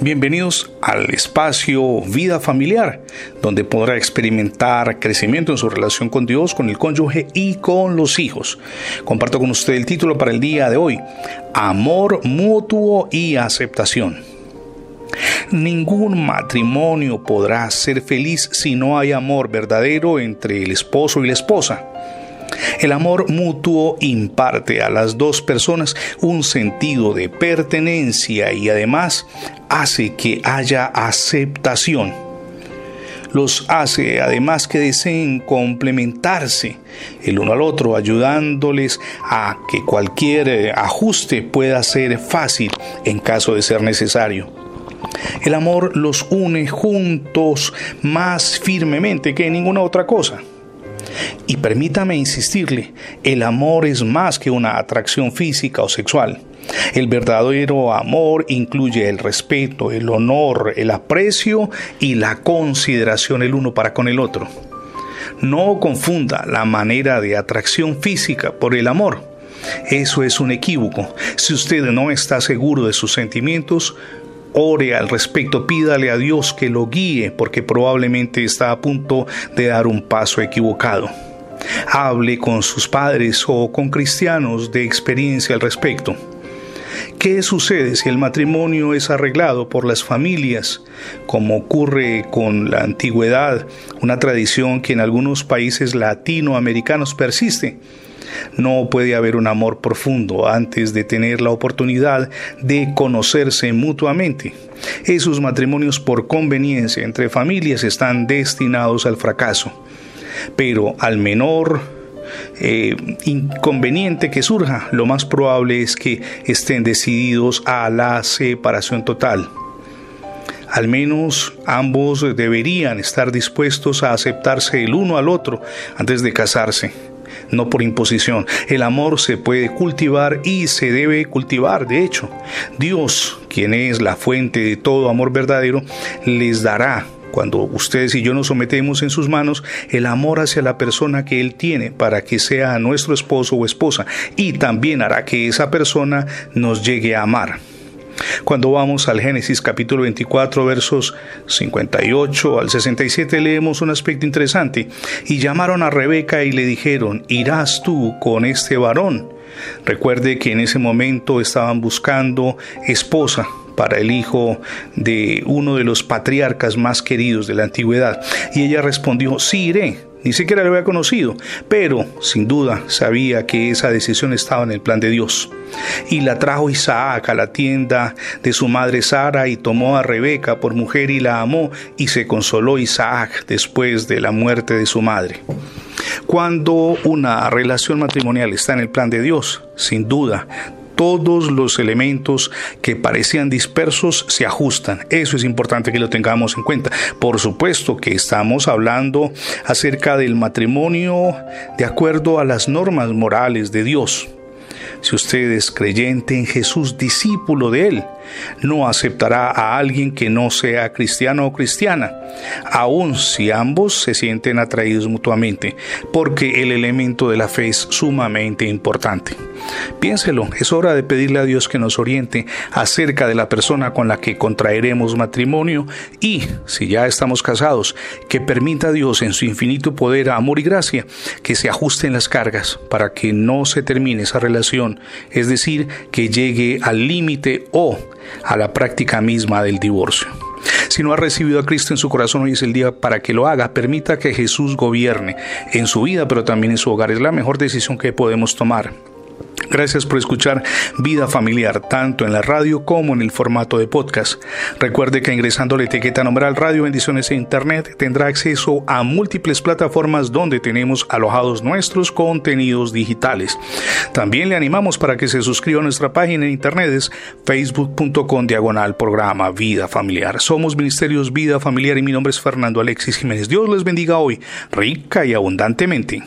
Bienvenidos al espacio Vida Familiar, donde podrá experimentar crecimiento en su relación con Dios, con el cónyuge y con los hijos. Comparto con usted el título para el día de hoy, Amor mutuo y aceptación. Ningún matrimonio podrá ser feliz si no hay amor verdadero entre el esposo y la esposa. El amor mutuo imparte a las dos personas un sentido de pertenencia y además hace que haya aceptación. Los hace además que deseen complementarse el uno al otro, ayudándoles a que cualquier eh, ajuste pueda ser fácil en caso de ser necesario. El amor los une juntos más firmemente que ninguna otra cosa. Y permítame insistirle, el amor es más que una atracción física o sexual. El verdadero amor incluye el respeto, el honor, el aprecio y la consideración el uno para con el otro. No confunda la manera de atracción física por el amor. Eso es un equívoco. Si usted no está seguro de sus sentimientos, ore al respecto, pídale a Dios que lo guíe porque probablemente está a punto de dar un paso equivocado. Hable con sus padres o con cristianos de experiencia al respecto. ¿Qué sucede si el matrimonio es arreglado por las familias, como ocurre con la antigüedad, una tradición que en algunos países latinoamericanos persiste? No puede haber un amor profundo antes de tener la oportunidad de conocerse mutuamente. Esos matrimonios por conveniencia entre familias están destinados al fracaso. Pero al menor eh, inconveniente que surja, lo más probable es que estén decididos a la separación total. Al menos ambos deberían estar dispuestos a aceptarse el uno al otro antes de casarse no por imposición. El amor se puede cultivar y se debe cultivar. De hecho, Dios, quien es la fuente de todo amor verdadero, les dará cuando ustedes y yo nos sometemos en sus manos, el amor hacia la persona que Él tiene para que sea nuestro esposo o esposa y también hará que esa persona nos llegue a amar. Cuando vamos al Génesis capítulo 24 versos 58 al 67 leemos un aspecto interesante. Y llamaron a Rebeca y le dijeron, ¿irás tú con este varón? Recuerde que en ese momento estaban buscando esposa para el hijo de uno de los patriarcas más queridos de la antigüedad. Y ella respondió, sí iré ni siquiera lo había conocido, pero sin duda sabía que esa decisión estaba en el plan de Dios. Y la trajo Isaac a la tienda de su madre Sara y tomó a Rebeca por mujer y la amó y se consoló Isaac después de la muerte de su madre. Cuando una relación matrimonial está en el plan de Dios, sin duda todos los elementos que parecían dispersos se ajustan. Eso es importante que lo tengamos en cuenta. Por supuesto que estamos hablando acerca del matrimonio de acuerdo a las normas morales de Dios. Si usted es creyente en Jesús, discípulo de Él, no aceptará a alguien que no sea cristiano o cristiana, aun si ambos se sienten atraídos mutuamente, porque el elemento de la fe es sumamente importante. Piénselo, es hora de pedirle a Dios que nos oriente acerca de la persona con la que contraeremos matrimonio y, si ya estamos casados, que permita a Dios en su infinito poder, amor y gracia que se ajusten las cargas para que no se termine esa relación, es decir, que llegue al límite o a la práctica misma del divorcio. Si no ha recibido a Cristo en su corazón, hoy es el día para que lo haga. Permita que Jesús gobierne en su vida, pero también en su hogar. Es la mejor decisión que podemos tomar. Gracias por escuchar Vida Familiar, tanto en la radio como en el formato de podcast. Recuerde que ingresando la etiqueta Nombral Radio Bendiciones e Internet tendrá acceso a múltiples plataformas donde tenemos alojados nuestros contenidos digitales. También le animamos para que se suscriba a nuestra página en internet es facebook.com diagonal programa Vida Familiar. Somos Ministerios Vida Familiar y mi nombre es Fernando Alexis Jiménez. Dios les bendiga hoy, rica y abundantemente.